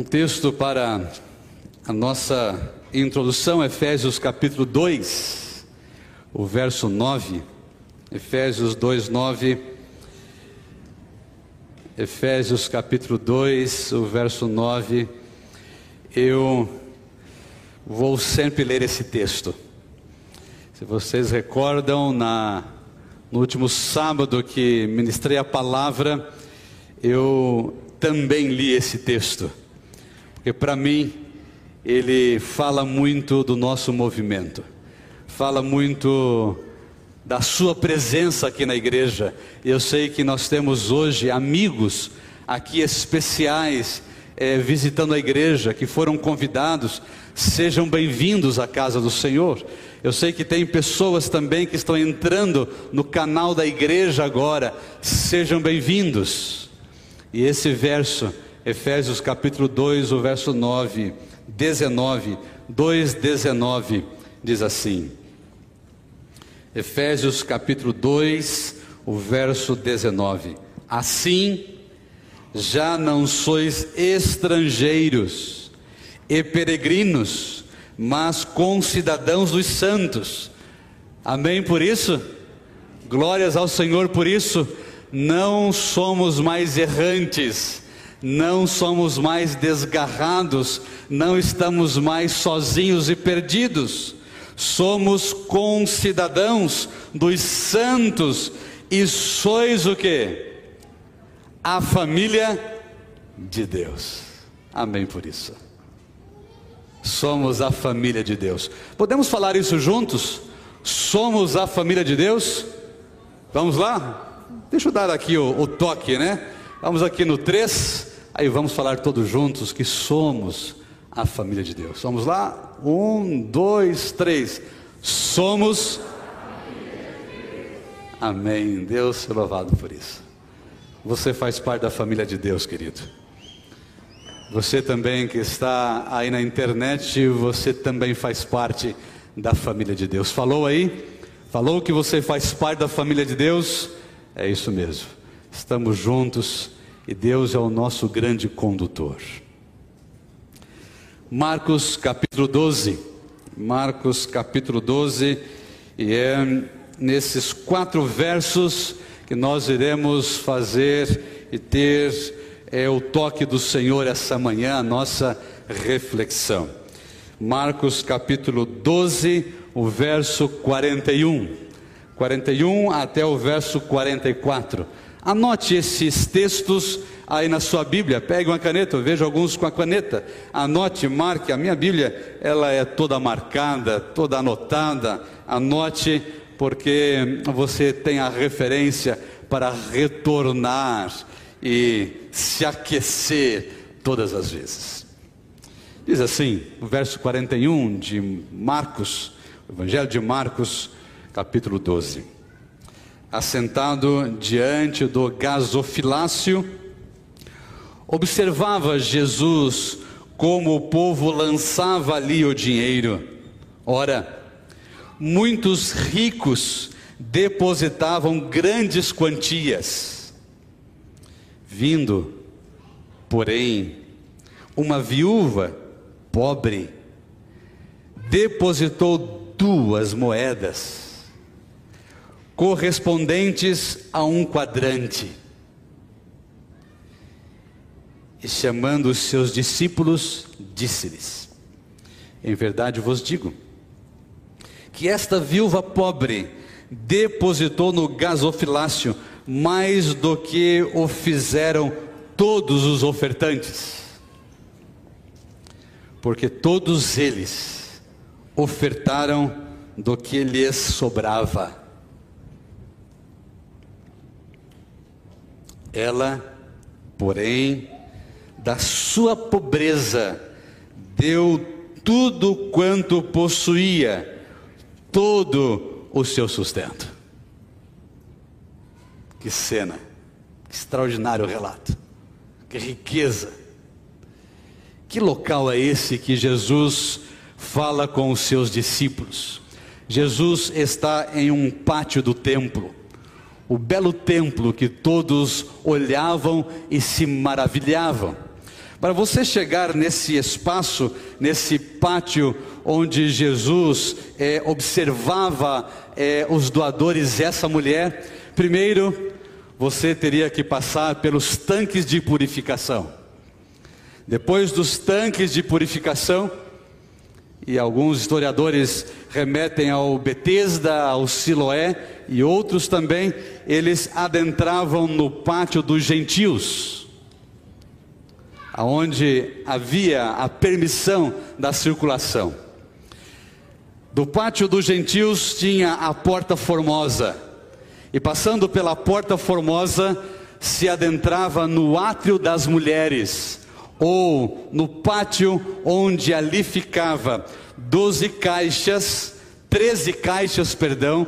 Um texto para a nossa introdução, Efésios capítulo 2, o verso 9. Efésios 2, 9. Efésios capítulo 2, o verso 9. Eu vou sempre ler esse texto. Se vocês recordam, na, no último sábado que ministrei a palavra, eu também li esse texto, porque para mim ele fala muito do nosso movimento, fala muito da sua presença aqui na igreja. Eu sei que nós temos hoje amigos aqui especiais é, visitando a igreja, que foram convidados, sejam bem-vindos à casa do Senhor. Eu sei que tem pessoas também que estão entrando no canal da igreja agora, sejam bem-vindos. E esse verso, Efésios capítulo 2, o verso 9, 19, 2, 19, diz assim. Efésios capítulo 2, o verso 19. Assim, já não sois estrangeiros e peregrinos, mas concidadãos dos santos. Amém por isso? Glórias ao Senhor por isso. Não somos mais errantes, não somos mais desgarrados, não estamos mais sozinhos e perdidos. Somos concidadãos dos santos e sois o que? A família de Deus. Amém por isso. Somos a família de Deus. Podemos falar isso juntos? Somos a família de Deus? Vamos lá? Deixa eu dar aqui o, o toque, né? Vamos aqui no 3, aí vamos falar todos juntos que somos a família de Deus. Vamos lá? Um, dois, três. Somos. Amém. Deus seja louvado por isso. Você faz parte da família de Deus, querido. Você também que está aí na internet, você também faz parte da família de Deus. Falou aí? Falou que você faz parte da família de Deus? É isso mesmo. Estamos juntos e Deus é o nosso grande condutor. Marcos capítulo 12. Marcos capítulo 12, e é nesses quatro versos que nós iremos fazer e ter é o toque do Senhor essa manhã, a nossa reflexão. Marcos capítulo 12, o verso 41. 41 até o verso 44. Anote esses textos aí na sua Bíblia. Pegue uma caneta, eu vejo alguns com a caneta. Anote, marque. A minha Bíblia, ela é toda marcada, toda anotada. Anote, porque você tem a referência para retornar e se aquecer todas as vezes. Diz assim, o verso 41 de Marcos, Evangelho de Marcos, capítulo 12. Assentado diante do gasofilácio, observava Jesus como o povo lançava ali o dinheiro. Ora, muitos ricos depositavam grandes quantias Vindo, porém, uma viúva pobre depositou duas moedas, correspondentes a um quadrante, e chamando os seus discípulos, disse-lhes: Em verdade vos digo, que esta viúva pobre depositou no gasofilácio mais do que o fizeram todos os ofertantes, porque todos eles ofertaram do que lhes sobrava. Ela, porém, da sua pobreza, deu tudo quanto possuía, todo o seu sustento. Que cena, que extraordinário relato, que riqueza. Que local é esse que Jesus fala com os seus discípulos? Jesus está em um pátio do templo, o belo templo que todos olhavam e se maravilhavam. Para você chegar nesse espaço, nesse pátio onde Jesus é, observava é, os doadores, essa mulher, primeiro você teria que passar pelos tanques de purificação. Depois dos tanques de purificação, e alguns historiadores remetem ao Betesda, ao Siloé e outros também, eles adentravam no pátio dos gentios aonde havia a permissão da circulação. Do pátio dos gentios tinha a porta formosa, e passando pela porta formosa, se adentrava no átrio das mulheres, ou no pátio onde ali ficava doze caixas, treze caixas, perdão,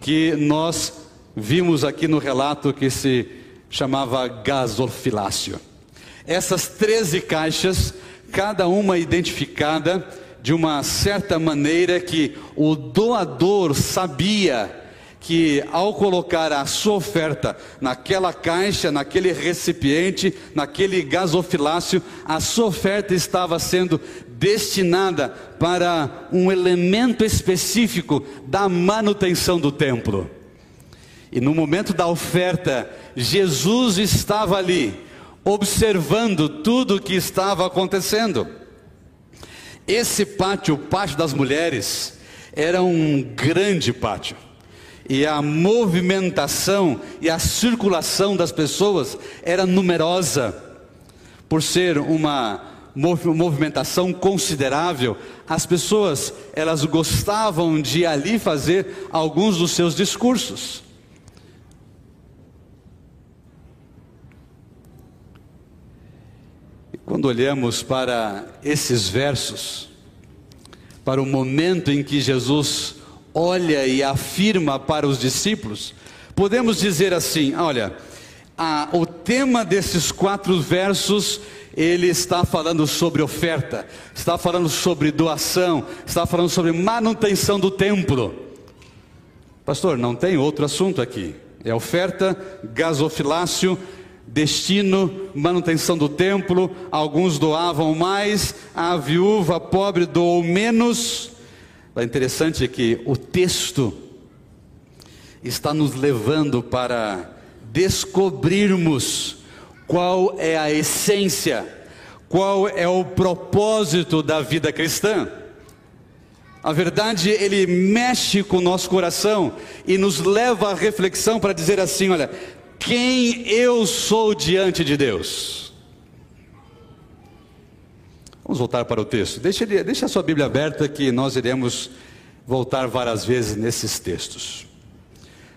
que nós vimos aqui no relato que se chamava gasofilácio. Essas 13 caixas, cada uma identificada de uma certa maneira que o doador sabia que ao colocar a sua oferta naquela caixa, naquele recipiente, naquele gasofilácio, a sua oferta estava sendo destinada para um elemento específico da manutenção do templo. E no momento da oferta, Jesus estava ali observando tudo o que estava acontecendo. Esse pátio, o pátio das mulheres, era um grande pátio. E a movimentação e a circulação das pessoas era numerosa. Por ser uma movimentação considerável, as pessoas, elas gostavam de ali fazer alguns dos seus discursos. Quando olhamos para esses versos, para o momento em que Jesus olha e afirma para os discípulos, podemos dizer assim: olha, a, o tema desses quatro versos ele está falando sobre oferta, está falando sobre doação, está falando sobre manutenção do templo. Pastor, não tem outro assunto aqui. É oferta, gasofilácio destino, manutenção do templo, alguns doavam mais, a viúva pobre doou menos. É interessante que o texto está nos levando para descobrirmos qual é a essência, qual é o propósito da vida cristã. A verdade, ele mexe com o nosso coração e nos leva à reflexão para dizer assim: olha, quem eu sou diante de Deus. Vamos voltar para o texto. Deixa a sua Bíblia aberta que nós iremos voltar várias vezes nesses textos.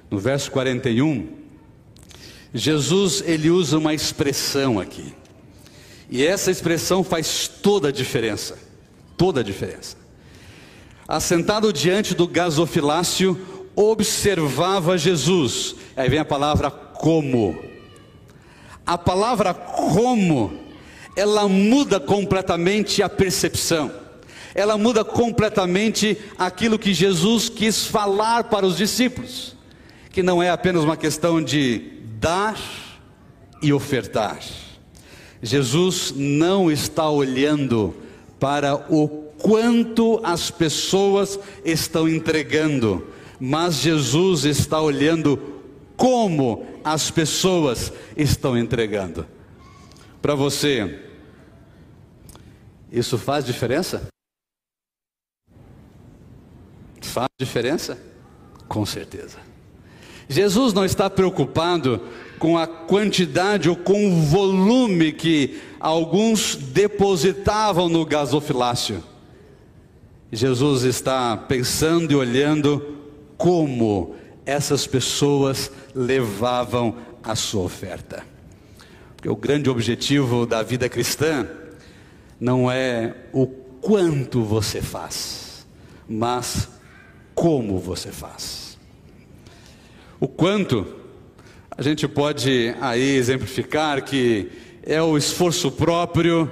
No verso 41, Jesus ele usa uma expressão aqui. E essa expressão faz toda a diferença. Toda a diferença. Assentado diante do gasofilácio, observava Jesus. Aí vem a palavra como. A palavra como, ela muda completamente a percepção. Ela muda completamente aquilo que Jesus quis falar para os discípulos, que não é apenas uma questão de dar e ofertar. Jesus não está olhando para o quanto as pessoas estão entregando, mas Jesus está olhando como as pessoas estão entregando. Para você, isso faz diferença? Faz diferença? Com certeza. Jesus não está preocupado com a quantidade ou com o volume que alguns depositavam no gasofilácio. Jesus está pensando e olhando como essas pessoas levavam a sua oferta. Porque o grande objetivo da vida cristã não é o quanto você faz, mas como você faz. O quanto, a gente pode aí exemplificar que é o esforço próprio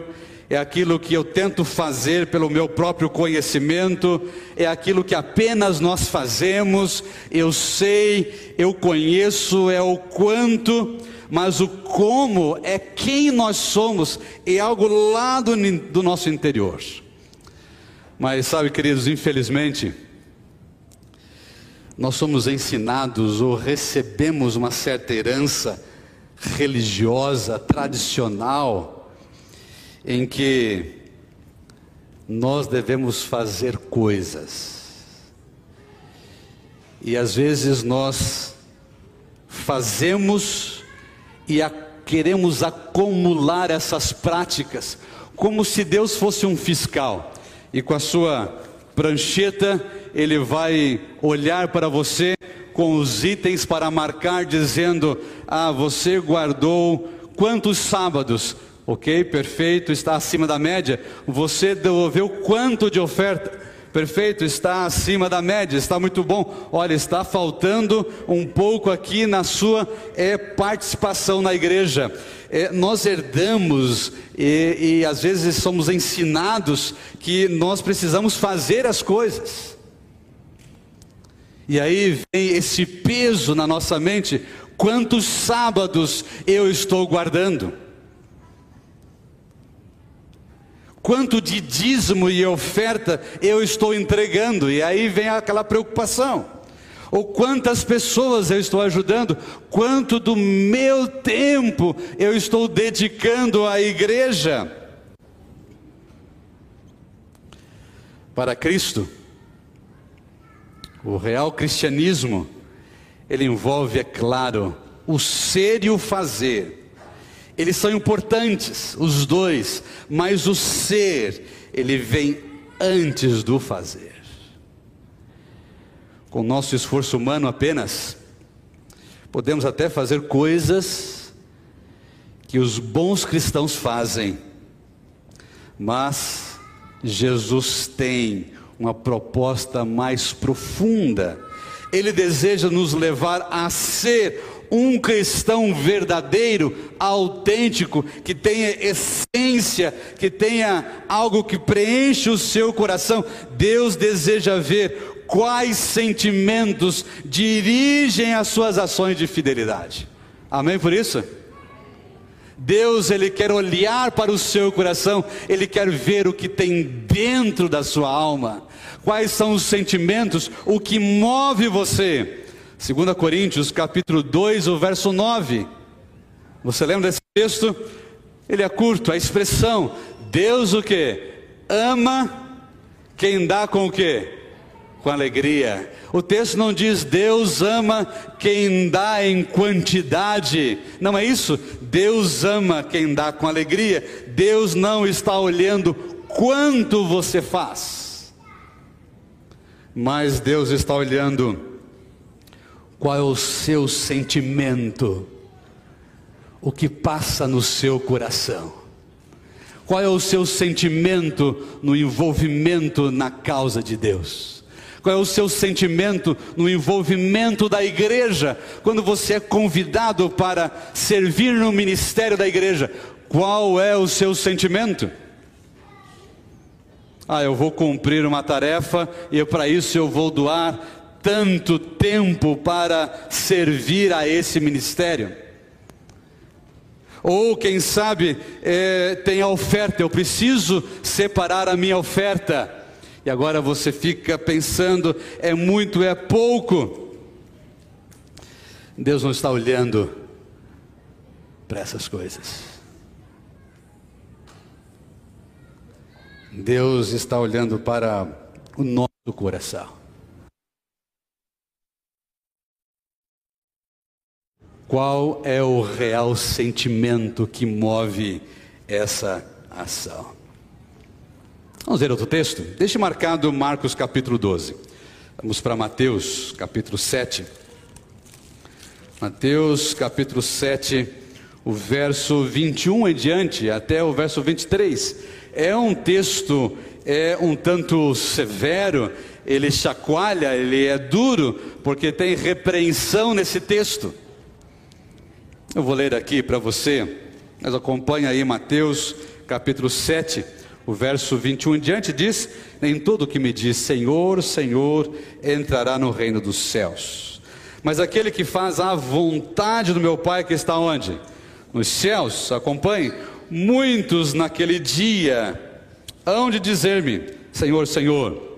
é aquilo que eu tento fazer pelo meu próprio conhecimento, é aquilo que apenas nós fazemos, eu sei, eu conheço, é o quanto, mas o como é quem nós somos, é algo lá do, do nosso interior. Mas sabe, queridos, infelizmente, nós somos ensinados ou recebemos uma certa herança religiosa, tradicional, em que nós devemos fazer coisas. E às vezes nós fazemos e a, queremos acumular essas práticas, como se Deus fosse um fiscal e com a sua prancheta ele vai olhar para você com os itens para marcar, dizendo: Ah, você guardou quantos sábados? Ok, perfeito, está acima da média. Você devolveu quanto de oferta? Perfeito, está acima da média, está muito bom. Olha, está faltando um pouco aqui na sua é, participação na igreja. É, nós herdamos e, e às vezes somos ensinados que nós precisamos fazer as coisas. E aí vem esse peso na nossa mente: quantos sábados eu estou guardando? Quanto de dízimo e oferta eu estou entregando? E aí vem aquela preocupação. Ou quantas pessoas eu estou ajudando? Quanto do meu tempo eu estou dedicando à igreja? Para Cristo, o real cristianismo, ele envolve, é claro, o ser e o fazer. Eles são importantes, os dois, mas o ser, ele vem antes do fazer. Com nosso esforço humano apenas, podemos até fazer coisas que os bons cristãos fazem, mas Jesus tem uma proposta mais profunda. Ele deseja nos levar a ser um cristão verdadeiro, autêntico, que tenha essência, que tenha algo que preenche o seu coração. Deus deseja ver quais sentimentos dirigem as suas ações de fidelidade. Amém por isso? Deus, Ele quer olhar para o seu coração, Ele quer ver o que tem dentro da sua alma, quais são os sentimentos, o que move você. 2 Coríntios capítulo 2, o verso 9. Você lembra desse texto? Ele é curto, a expressão, Deus o que? Ama quem dá com o que? Com alegria. O texto não diz Deus ama quem dá em quantidade. Não é isso? Deus ama quem dá com alegria. Deus não está olhando quanto você faz. Mas Deus está olhando qual é o seu sentimento, o que passa no seu coração. Qual é o seu sentimento no envolvimento na causa de Deus? Qual é o seu sentimento no envolvimento da igreja? Quando você é convidado para servir no ministério da igreja, qual é o seu sentimento? Ah, eu vou cumprir uma tarefa e para isso eu vou doar tanto tempo para servir a esse ministério. Ou quem sabe é, tem a oferta, eu preciso separar a minha oferta. E agora você fica pensando: é muito, é pouco. Deus não está olhando para essas coisas. Deus está olhando para o nosso coração. Qual é o real sentimento que move essa ação? Vamos ver outro texto? Deixe marcado Marcos capítulo 12. Vamos para Mateus capítulo 7. Mateus capítulo 7, o verso 21 em diante, até o verso 23. É um texto é um tanto severo, ele chacoalha, ele é duro, porque tem repreensão nesse texto. Eu vou ler aqui para você, mas acompanha aí Mateus capítulo 7, o verso 21 em diante diz: Nem todo que me diz Senhor, Senhor entrará no reino dos céus, mas aquele que faz a vontade do meu Pai que está onde? Nos céus, acompanhe. Muitos naquele dia hão de dizer-me: Senhor, Senhor.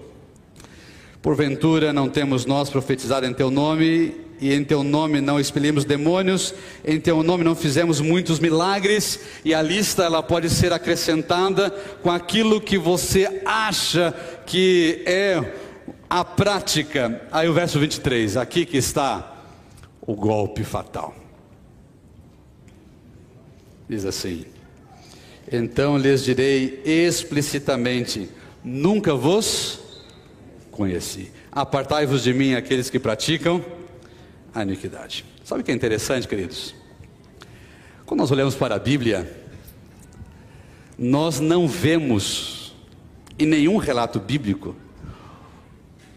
Porventura não temos nós profetizado em teu nome e em teu nome não expelimos demônios, em teu nome não fizemos muitos milagres, e a lista ela pode ser acrescentada com aquilo que você acha que é a prática. Aí o verso 23, aqui que está o golpe fatal. Diz assim: Então lhes direi explicitamente: Nunca vos conheci. Apartai-vos de mim aqueles que praticam a iniquidade. Sabe o que é interessante, queridos? Quando nós olhamos para a Bíblia, nós não vemos em nenhum relato bíblico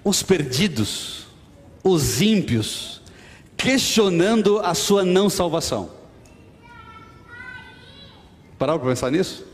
os perdidos, os ímpios, questionando a sua não salvação. Pararam para pensar nisso?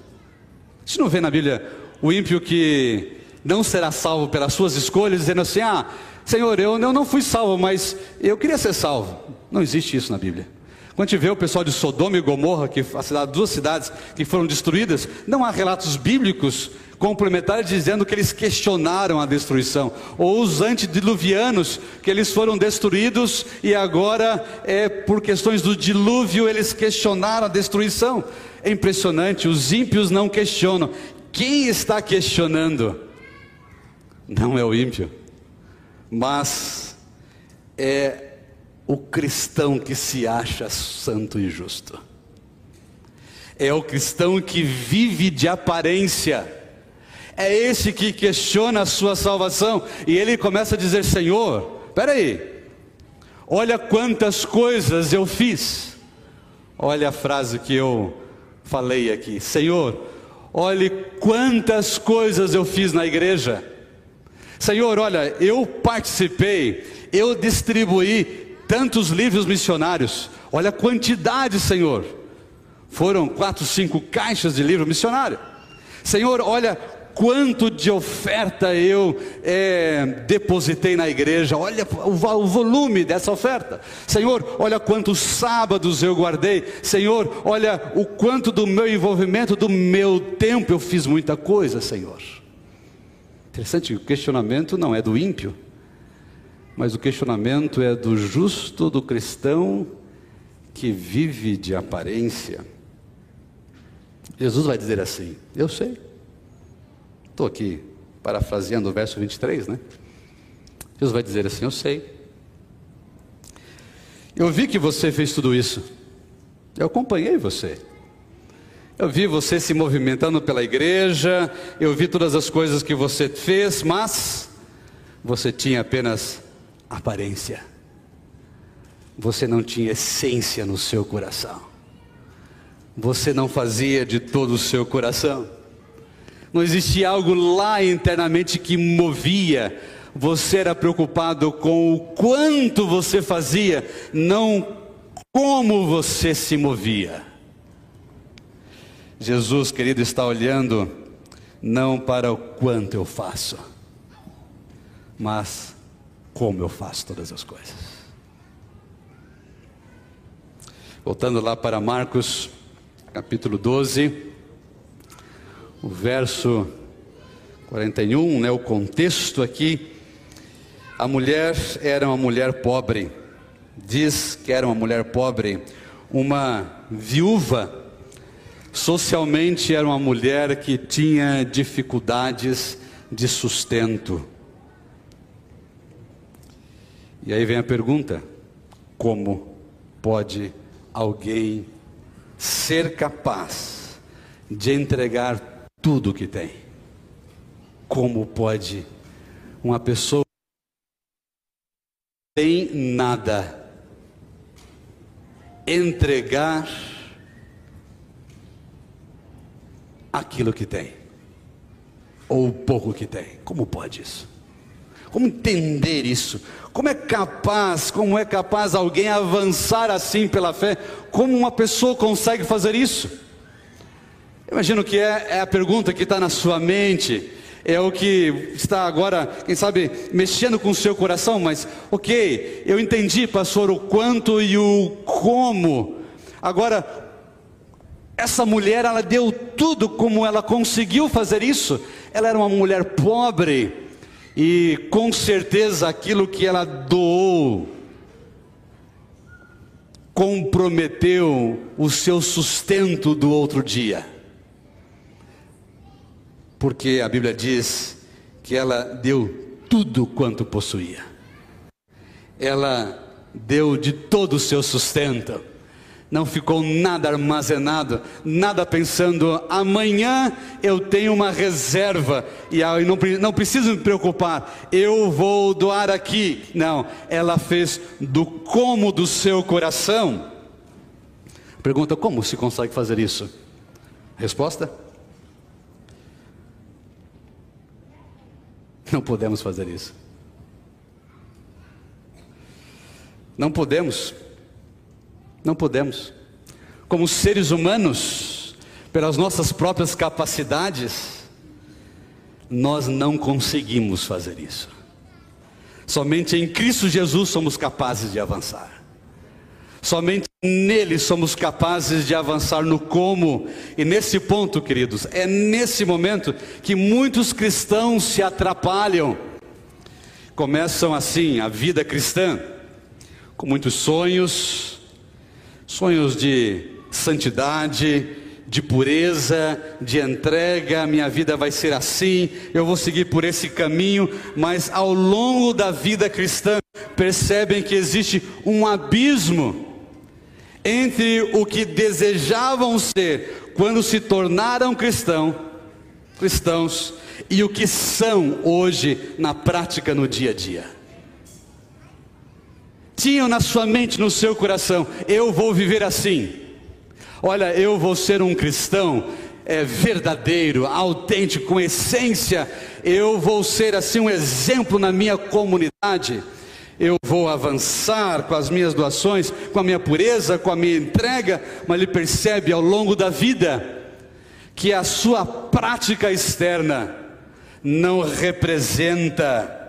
A gente não vê na Bíblia o ímpio que não será salvo pelas suas escolhas, dizendo assim: ah, Senhor, eu, eu não fui salvo, mas eu queria ser salvo. Não existe isso na Bíblia. Quando a gente vê o pessoal de Sodoma e Gomorra, que cidade, duas cidades que foram destruídas, não há relatos bíblicos complementares dizendo que eles questionaram a destruição, ou os antediluvianos, que eles foram destruídos e agora, é, por questões do dilúvio, eles questionaram a destruição. É impressionante, os ímpios não questionam. Quem está questionando? Não é o ímpio mas é o cristão que se acha santo e justo. É o cristão que vive de aparência. É esse que questiona a sua salvação e ele começa a dizer: Senhor, peraí, olha quantas coisas eu fiz. Olha a frase que eu falei aqui: Senhor, olhe quantas coisas eu fiz na igreja. Senhor, olha, eu participei, eu distribuí tantos livros missionários, olha a quantidade, Senhor. Foram quatro, cinco caixas de livro missionário. Senhor, olha quanto de oferta eu é, depositei na igreja, olha o, o, volume dessa oferta. Senhor, olha quantos sábados eu guardei. Senhor, olha o quanto do meu envolvimento, do meu tempo eu fiz muita coisa, Senhor. Interessante, o questionamento não é do ímpio, mas o questionamento é do justo, do cristão que vive de aparência. Jesus vai dizer assim: Eu sei. Estou aqui parafraseando o verso 23, né? Jesus vai dizer assim: Eu sei. Eu vi que você fez tudo isso. Eu acompanhei você. Eu vi você se movimentando pela igreja, eu vi todas as coisas que você fez, mas você tinha apenas aparência. Você não tinha essência no seu coração. Você não fazia de todo o seu coração. Não existia algo lá internamente que movia. Você era preocupado com o quanto você fazia, não como você se movia. Jesus, querido, está olhando não para o quanto eu faço, mas como eu faço todas as coisas. Voltando lá para Marcos, capítulo 12, o verso 41, né, o contexto aqui. A mulher era uma mulher pobre, diz que era uma mulher pobre, uma viúva Socialmente era uma mulher que tinha dificuldades de sustento. E aí vem a pergunta: como pode alguém ser capaz de entregar tudo o que tem? Como pode uma pessoa que tem nada entregar aquilo que tem, ou o pouco que tem. Como pode isso? Como entender isso? Como é capaz, como é capaz alguém avançar assim pela fé? Como uma pessoa consegue fazer isso? Imagino que é, é a pergunta que está na sua mente, é o que está agora, quem sabe, mexendo com o seu coração, mas ok, eu entendi, pastor, o quanto e o como. Agora, essa mulher, ela deu tudo como ela conseguiu fazer isso. Ela era uma mulher pobre e com certeza aquilo que ela doou comprometeu o seu sustento do outro dia. Porque a Bíblia diz que ela deu tudo quanto possuía. Ela deu de todo o seu sustento não ficou nada armazenado, nada pensando, amanhã eu tenho uma reserva e não, não preciso me preocupar, eu vou doar aqui. Não, ela fez do como do seu coração. Pergunta: como se consegue fazer isso? Resposta: Não podemos fazer isso. Não podemos. Não podemos. Como seres humanos, pelas nossas próprias capacidades, nós não conseguimos fazer isso. Somente em Cristo Jesus somos capazes de avançar. Somente nele somos capazes de avançar no como. E nesse ponto, queridos, é nesse momento que muitos cristãos se atrapalham. Começam assim a vida cristã, com muitos sonhos, sonhos de santidade, de pureza, de entrega, minha vida vai ser assim, eu vou seguir por esse caminho, mas ao longo da vida cristã, percebem que existe um abismo entre o que desejavam ser quando se tornaram cristão, cristãos e o que são hoje na prática no dia a dia tinham na sua mente, no seu coração: eu vou viver assim. Olha, eu vou ser um cristão é, verdadeiro, autêntico, com essência. Eu vou ser assim um exemplo na minha comunidade. Eu vou avançar com as minhas doações, com a minha pureza, com a minha entrega, mas ele percebe ao longo da vida que a sua prática externa não representa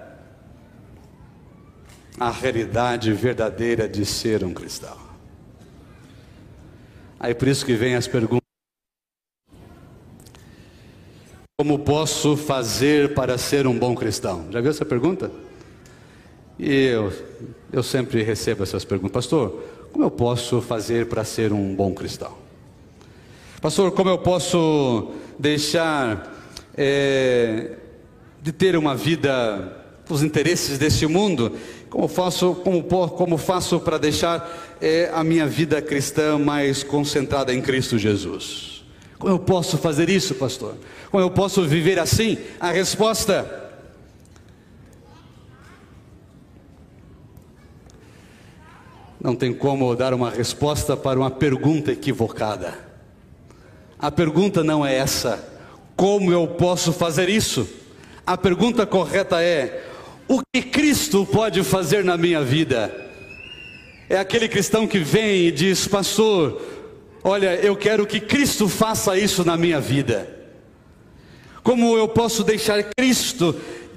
a realidade verdadeira de ser um cristão. Aí por isso que vem as perguntas. Como posso fazer para ser um bom cristão? Já viu essa pergunta? E eu, eu sempre recebo essas perguntas, pastor. Como eu posso fazer para ser um bom cristão? Pastor, como eu posso deixar é, de ter uma vida os interesses desse mundo como faço, como, como faço para deixar é, a minha vida cristã mais concentrada em Cristo Jesus? Como eu posso fazer isso, pastor? Como eu posso viver assim? A resposta não tem como dar uma resposta para uma pergunta equivocada. A pergunta não é essa: como eu posso fazer isso? A pergunta correta é: o que Cristo pode fazer na minha vida? É aquele cristão que vem e diz, pastor, olha, eu quero que Cristo faça isso na minha vida. Como eu posso deixar Cristo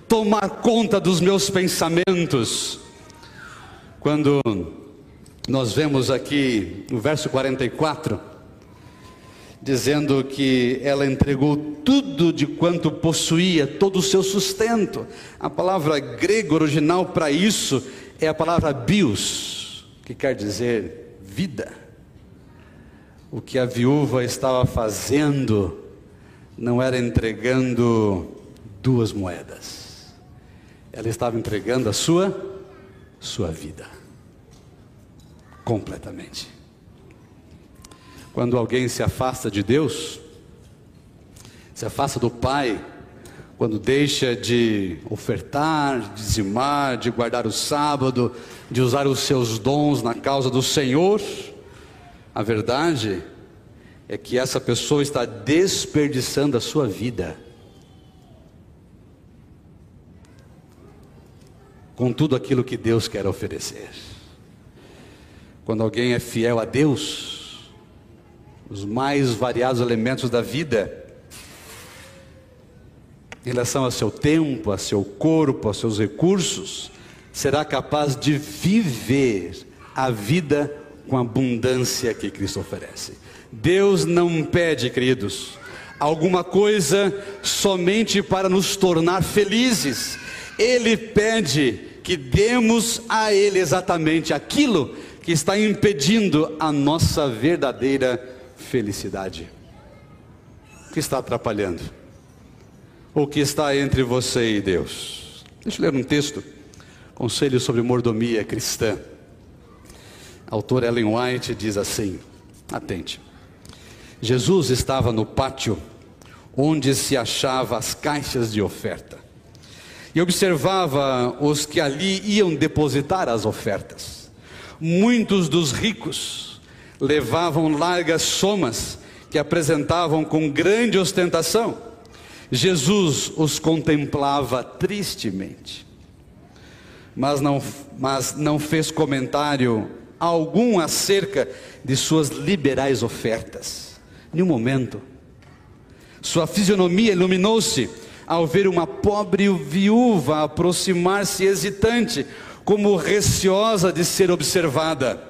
tomar conta dos meus pensamentos? Quando nós vemos aqui no verso 44, dizendo que ela entregou tudo de quanto possuía, todo o seu sustento. A palavra grega original para isso é a palavra bios, que quer dizer vida. O que a viúva estava fazendo não era entregando duas moedas. Ela estava entregando a sua sua vida completamente. Quando alguém se afasta de Deus, se afasta do Pai, quando deixa de ofertar, de dizimar, de guardar o sábado, de usar os seus dons na causa do Senhor, a verdade é que essa pessoa está desperdiçando a sua vida. Com tudo aquilo que Deus quer oferecer. Quando alguém é fiel a Deus, os mais variados elementos da vida, em relação ao seu tempo, a seu corpo, aos seus recursos, será capaz de viver a vida com a abundância que Cristo oferece. Deus não pede, queridos, alguma coisa somente para nos tornar felizes. Ele pede que demos a Ele exatamente aquilo que está impedindo a nossa verdadeira felicidade. O que está atrapalhando? O que está entre você e Deus? Deixa eu ler um texto, Conselho sobre Mordomia Cristã. A autora Ellen White diz assim: atente. Jesus estava no pátio onde se achavam as caixas de oferta e observava os que ali iam depositar as ofertas. Muitos dos ricos levavam largas somas que apresentavam com grande ostentação. Jesus os contemplava tristemente, mas não, mas não fez comentário algum acerca de suas liberais ofertas em um momento. Sua fisionomia iluminou-se ao ver uma pobre viúva aproximar-se hesitante, como receosa de ser observada.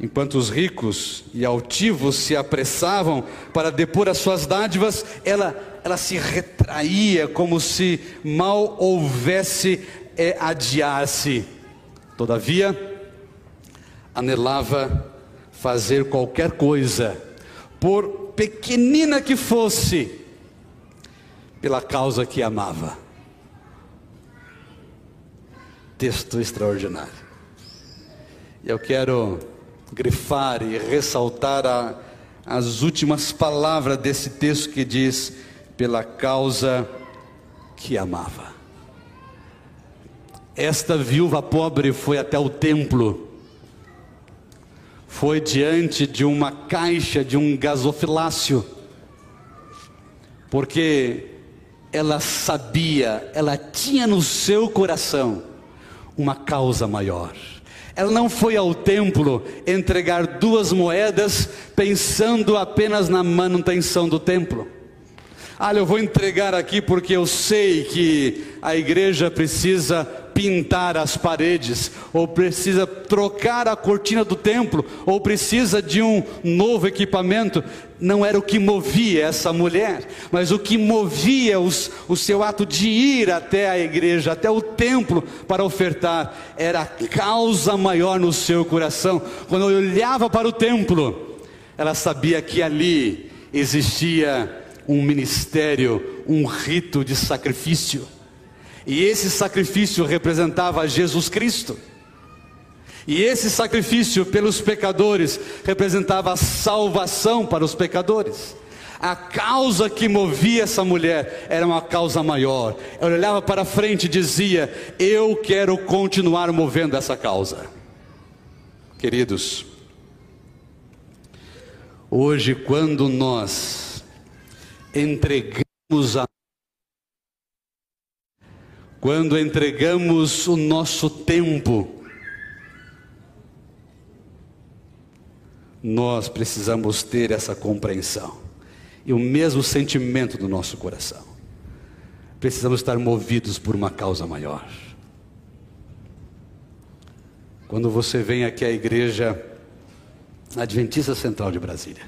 Enquanto os ricos e altivos se apressavam para depor as suas dádivas, ela, ela se retraía como se mal houvesse é, adiar-se. Todavia, anelava fazer qualquer coisa por pequenina que fosse, pela causa que amava. Texto extraordinário. Eu quero grifar e ressaltar a, as últimas palavras desse texto que diz: pela causa que amava. Esta viúva pobre foi até o templo foi diante de uma caixa de um gasofilácio, porque ela sabia, ela tinha no seu coração uma causa maior. Ela não foi ao templo entregar duas moedas pensando apenas na manutenção do templo. Ah, eu vou entregar aqui porque eu sei que a igreja precisa pintar as paredes, ou precisa trocar a cortina do templo, ou precisa de um novo equipamento. Não era o que movia essa mulher, mas o que movia os, o seu ato de ir até a igreja, até o templo para ofertar, era a causa maior no seu coração. Quando olhava para o templo, ela sabia que ali existia um ministério, um rito de sacrifício. E esse sacrifício representava Jesus Cristo. E esse sacrifício pelos pecadores representava a salvação para os pecadores. A causa que movia essa mulher era uma causa maior. Ela olhava para frente e dizia: Eu quero continuar movendo essa causa. Queridos, hoje, quando nós entregamos a quando entregamos o nosso tempo, nós precisamos ter essa compreensão e o mesmo sentimento do nosso coração. Precisamos estar movidos por uma causa maior. Quando você vem aqui à igreja Adventista Central de Brasília,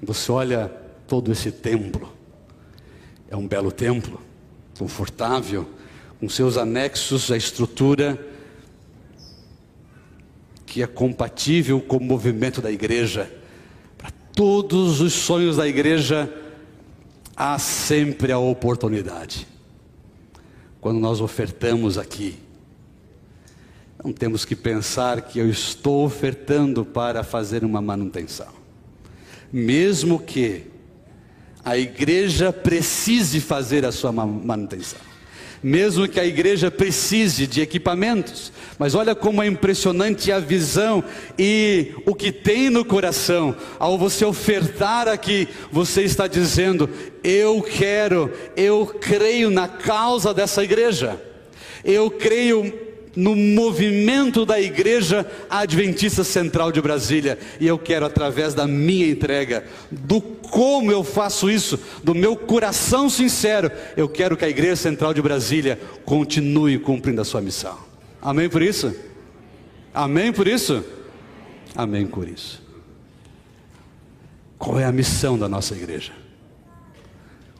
você olha todo esse templo. É um belo templo, confortável, com seus anexos, a estrutura que é compatível com o movimento da igreja. Para todos os sonhos da igreja, há sempre a oportunidade. Quando nós ofertamos aqui, não temos que pensar que eu estou ofertando para fazer uma manutenção. Mesmo que a igreja precise fazer a sua manutenção. Mesmo que a igreja precise de equipamentos, mas olha como é impressionante a visão e o que tem no coração, ao você ofertar aqui, você está dizendo: Eu quero, eu creio na causa dessa igreja, eu creio no movimento da Igreja Adventista Central de Brasília. E eu quero, através da minha entrega, do como eu faço isso, do meu coração sincero, eu quero que a Igreja Central de Brasília continue cumprindo a sua missão. Amém por isso? Amém por isso? Amém por isso. Qual é a missão da nossa igreja?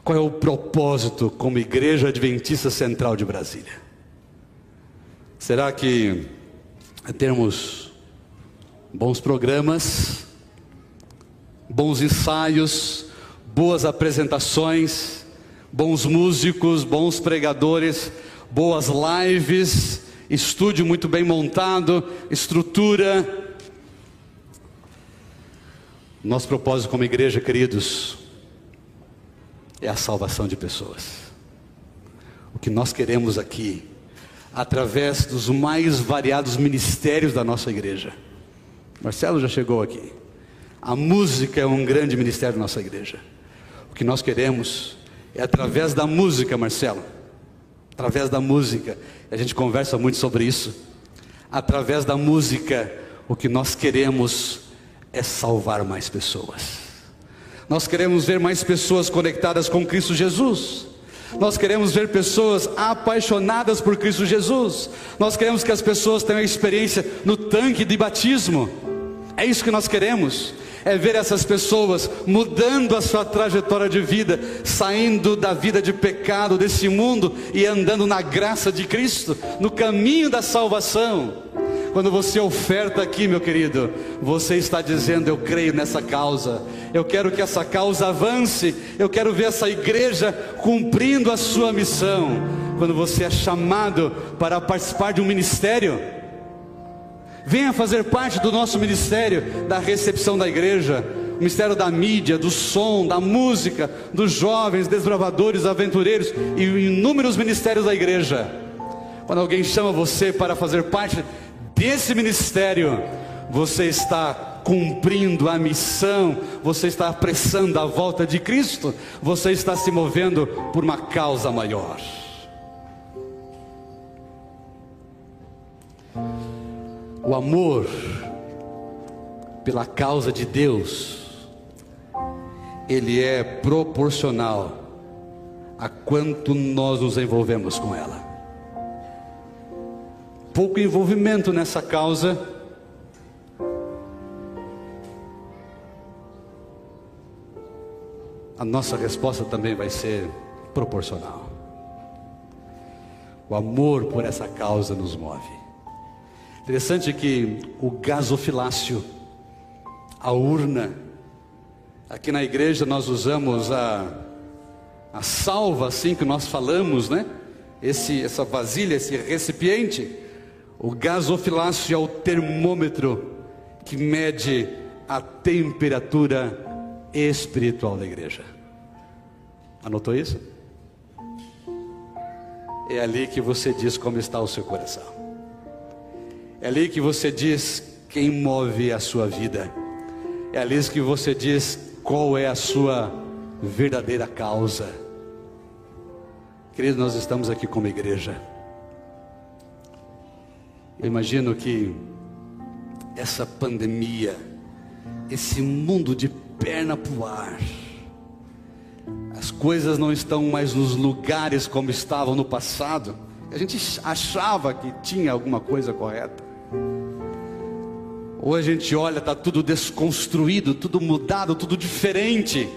Qual é o propósito como Igreja Adventista Central de Brasília? Será que temos bons programas, bons ensaios, boas apresentações, bons músicos, bons pregadores, boas lives, estúdio muito bem montado, estrutura? Nosso propósito como igreja, queridos, é a salvação de pessoas. O que nós queremos aqui, através dos mais variados ministérios da nossa igreja. Marcelo já chegou aqui. A música é um grande ministério da nossa igreja. O que nós queremos é através da música, Marcelo. Através da música, a gente conversa muito sobre isso. Através da música, o que nós queremos é salvar mais pessoas. Nós queremos ver mais pessoas conectadas com Cristo Jesus. Nós queremos ver pessoas apaixonadas por Cristo Jesus. Nós queremos que as pessoas tenham experiência no tanque de batismo. É isso que nós queremos. É ver essas pessoas mudando a sua trajetória de vida, saindo da vida de pecado desse mundo e andando na graça de Cristo, no caminho da salvação. Quando você oferta aqui, meu querido, você está dizendo: Eu creio nessa causa, eu quero que essa causa avance, eu quero ver essa igreja cumprindo a sua missão. Quando você é chamado para participar de um ministério, venha fazer parte do nosso ministério da recepção da igreja, o ministério da mídia, do som, da música, dos jovens, desbravadores, aventureiros e inúmeros ministérios da igreja. Quando alguém chama você para fazer parte desse ministério, você está cumprindo a missão, você está apressando a volta de Cristo, você está se movendo por uma causa maior. O amor pela causa de Deus, ele é proporcional a quanto nós nos envolvemos com ela pouco envolvimento nessa causa, a nossa resposta também vai ser proporcional. O amor por essa causa nos move. Interessante que o gasofilácio, a urna, aqui na igreja nós usamos a, a salva, assim que nós falamos, né? Esse, essa vasilha, esse recipiente, o gasofilácio é o termômetro que mede a temperatura espiritual da igreja. Anotou isso? É ali que você diz como está o seu coração. É ali que você diz quem move a sua vida. É ali que você diz qual é a sua verdadeira causa. Querido, nós estamos aqui como igreja eu imagino que essa pandemia, esse mundo de perna pro ar, as coisas não estão mais nos lugares como estavam no passado. A gente achava que tinha alguma coisa correta. Ou a gente olha, está tudo desconstruído, tudo mudado, tudo diferente.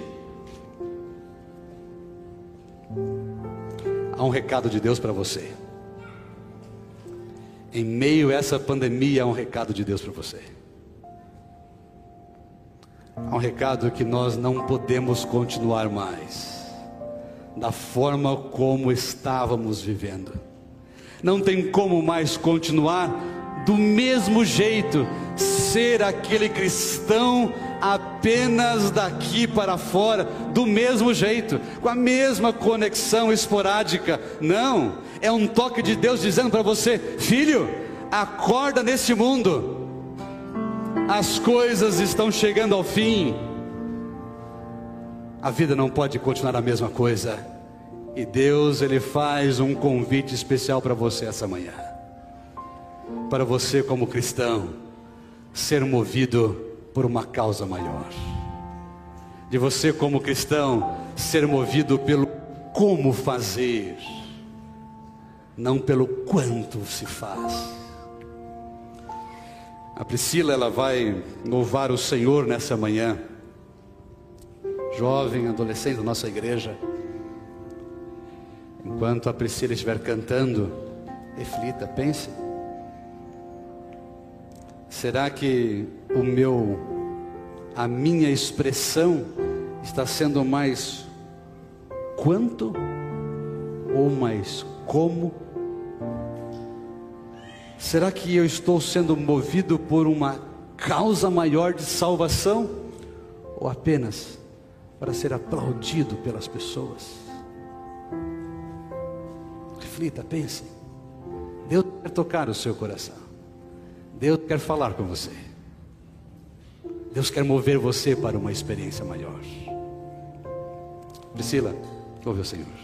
Há um recado de Deus para você. Em meio a essa pandemia, há um recado de Deus para você. Há um recado que nós não podemos continuar mais da forma como estávamos vivendo. Não tem como mais continuar do mesmo jeito, ser aquele cristão apenas daqui para fora, do mesmo jeito, com a mesma conexão esporádica. Não, é um toque de Deus dizendo para você: filho, acorda nesse mundo, as coisas estão chegando ao fim, a vida não pode continuar a mesma coisa, e Deus ele faz um convite especial para você essa manhã. Para você, como cristão, ser movido por uma causa maior. De você, como cristão, ser movido pelo como fazer, não pelo quanto se faz. A Priscila, ela vai louvar o Senhor nessa manhã. Jovem, adolescente da nossa igreja. Enquanto a Priscila estiver cantando, reflita, pense. Será que o meu, a minha expressão está sendo mais quanto ou mais como? Será que eu estou sendo movido por uma causa maior de salvação ou apenas para ser aplaudido pelas pessoas? reflita, pense. Deus quer tocar o seu coração. Deus quer falar com você. Deus quer mover você para uma experiência maior. Priscila, ouve o Senhor.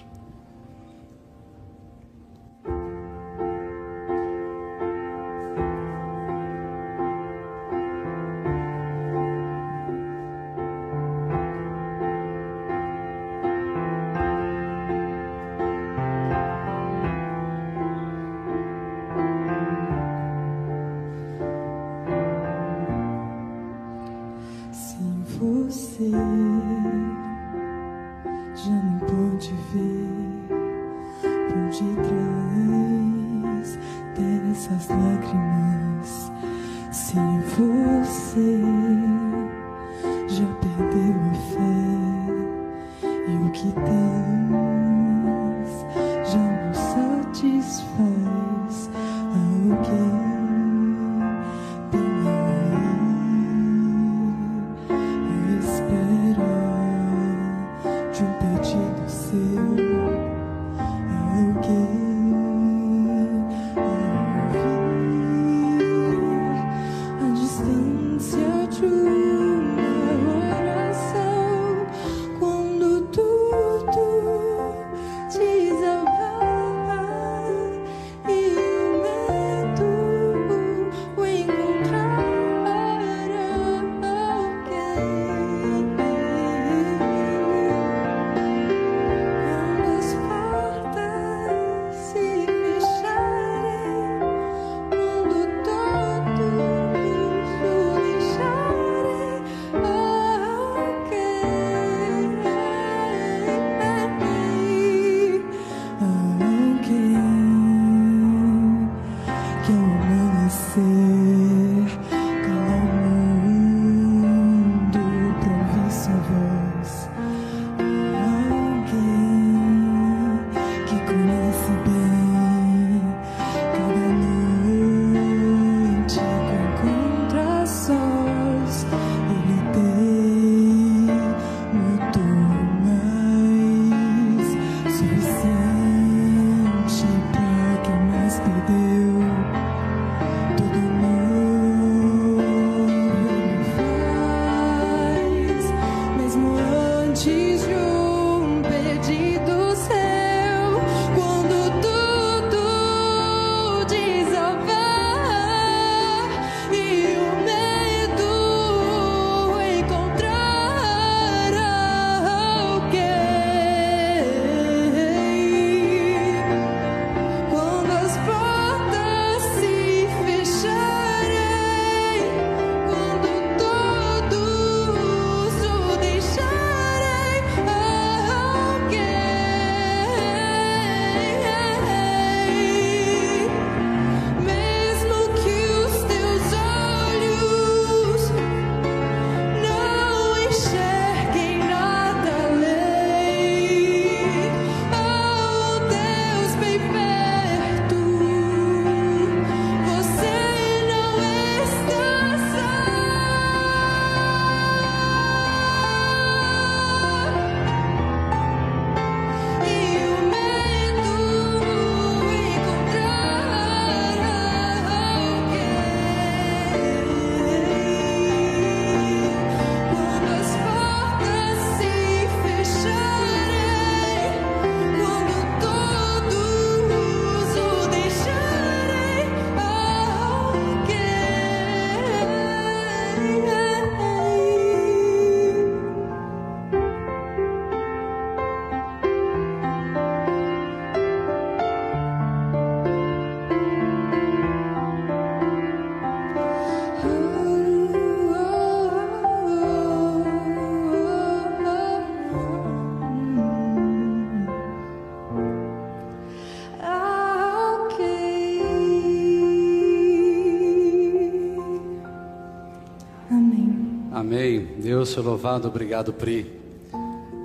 Deus seja louvado, obrigado, Pri,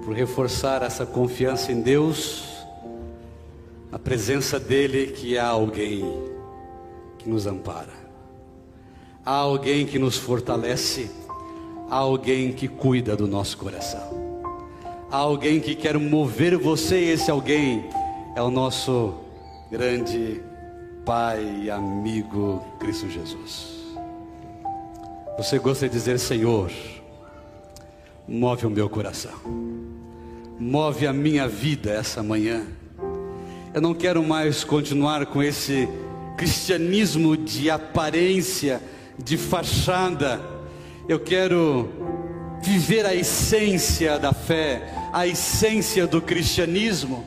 por reforçar essa confiança em Deus, a presença dEle, que há alguém que nos ampara, há alguém que nos fortalece, há alguém que cuida do nosso coração, há alguém que quer mover você, e esse alguém é o nosso grande Pai e amigo Cristo Jesus. Você gosta de dizer, Senhor, move o meu coração, move a minha vida essa manhã. Eu não quero mais continuar com esse cristianismo de aparência, de fachada. Eu quero viver a essência da fé, a essência do cristianismo.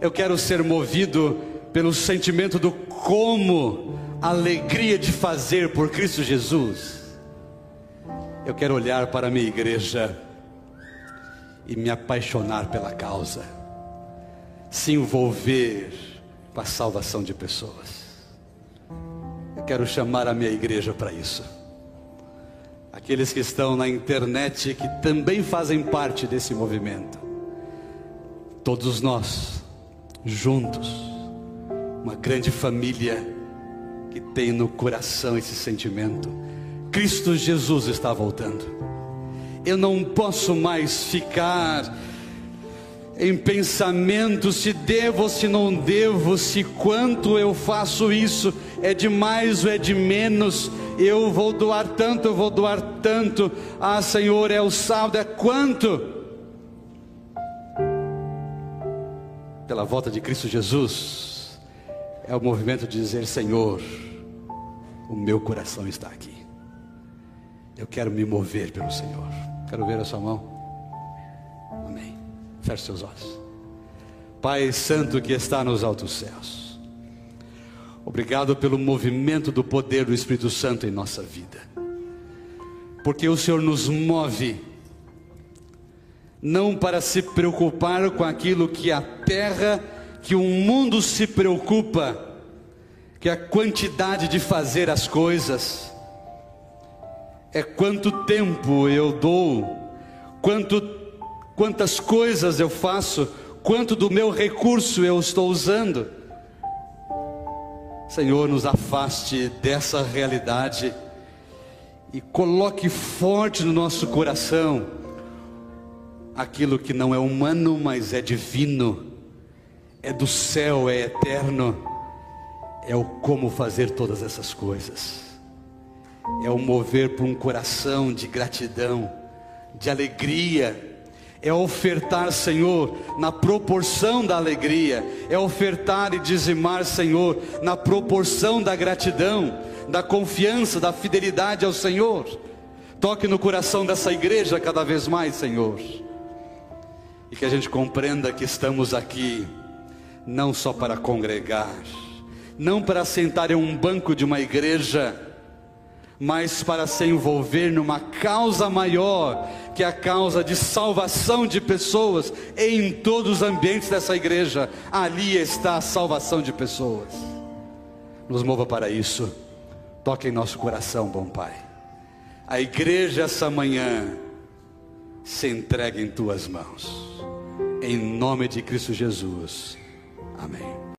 Eu quero ser movido pelo sentimento do como alegria de fazer por Cristo Jesus, eu quero olhar para a minha igreja e me apaixonar pela causa, se envolver com a salvação de pessoas. Eu quero chamar a minha igreja para isso. Aqueles que estão na internet que também fazem parte desse movimento. Todos nós, juntos, uma grande família que tem no coração esse sentimento. Cristo Jesus está voltando. Eu não posso mais ficar em pensamento se devo se não devo, se quanto eu faço isso é de mais ou é de menos. Eu vou doar tanto, eu vou doar tanto. Ah, Senhor, é o saldo, é quanto? Pela volta de Cristo Jesus é o movimento de dizer: Senhor, o meu coração está aqui. Eu quero me mover pelo Senhor. Quero ver a sua mão. Amém. Feche seus olhos. Pai Santo que está nos altos céus. Obrigado pelo movimento do poder do Espírito Santo em nossa vida. Porque o Senhor nos move não para se preocupar com aquilo que a terra que o mundo se preocupa, que a quantidade de fazer as coisas, é quanto tempo eu dou, quanto, quantas coisas eu faço, quanto do meu recurso eu estou usando. Senhor, nos afaste dessa realidade e coloque forte no nosso coração aquilo que não é humano, mas é divino é do céu, é eterno, é o como fazer todas essas coisas, é o mover por um coração de gratidão, de alegria, é ofertar, Senhor, na proporção da alegria, é ofertar e dizimar, Senhor, na proporção da gratidão, da confiança, da fidelidade ao Senhor. Toque no coração dessa igreja cada vez mais, Senhor, e que a gente compreenda que estamos aqui não só para congregar, não para sentar em um banco de uma igreja, mas para se envolver numa causa maior, que é a causa de salvação de pessoas em todos os ambientes dessa igreja. Ali está a salvação de pessoas. Nos mova para isso. Toque em nosso coração, bom Pai. A igreja essa manhã se entrega em tuas mãos. Em nome de Cristo Jesus. Amém.